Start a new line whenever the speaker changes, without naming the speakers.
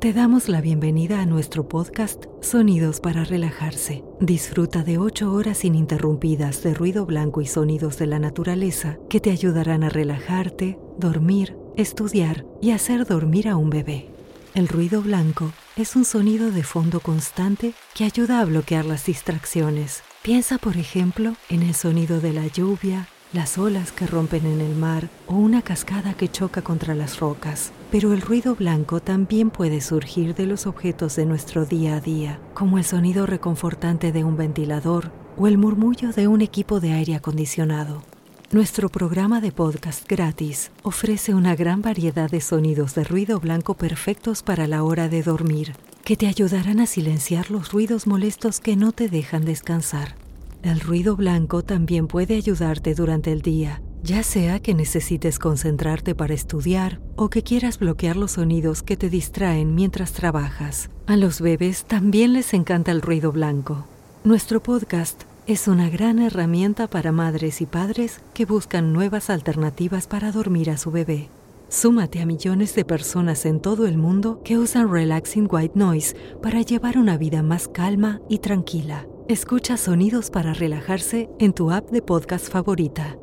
Te damos la bienvenida a nuestro podcast Sonidos para Relajarse. Disfruta de 8 horas ininterrumpidas de ruido blanco y sonidos de la naturaleza que te ayudarán a relajarte, dormir, estudiar y hacer dormir a un bebé. El ruido blanco es un sonido de fondo constante que ayuda a bloquear las distracciones. Piensa, por ejemplo, en el sonido de la lluvia, las olas que rompen en el mar o una cascada que choca contra las rocas. Pero el ruido blanco también puede surgir de los objetos de nuestro día a día, como el sonido reconfortante de un ventilador o el murmullo de un equipo de aire acondicionado. Nuestro programa de podcast gratis ofrece una gran variedad de sonidos de ruido blanco perfectos para la hora de dormir, que te ayudarán a silenciar los ruidos molestos que no te dejan descansar. El ruido blanco también puede ayudarte durante el día, ya sea que necesites concentrarte para estudiar o que quieras bloquear los sonidos que te distraen mientras trabajas. A los bebés también les encanta el ruido blanco. Nuestro podcast es una gran herramienta para madres y padres que buscan nuevas alternativas para dormir a su bebé. Súmate a millones de personas en todo el mundo que usan Relaxing White Noise para llevar una vida más calma y tranquila. Escucha sonidos para relajarse en tu app de podcast favorita.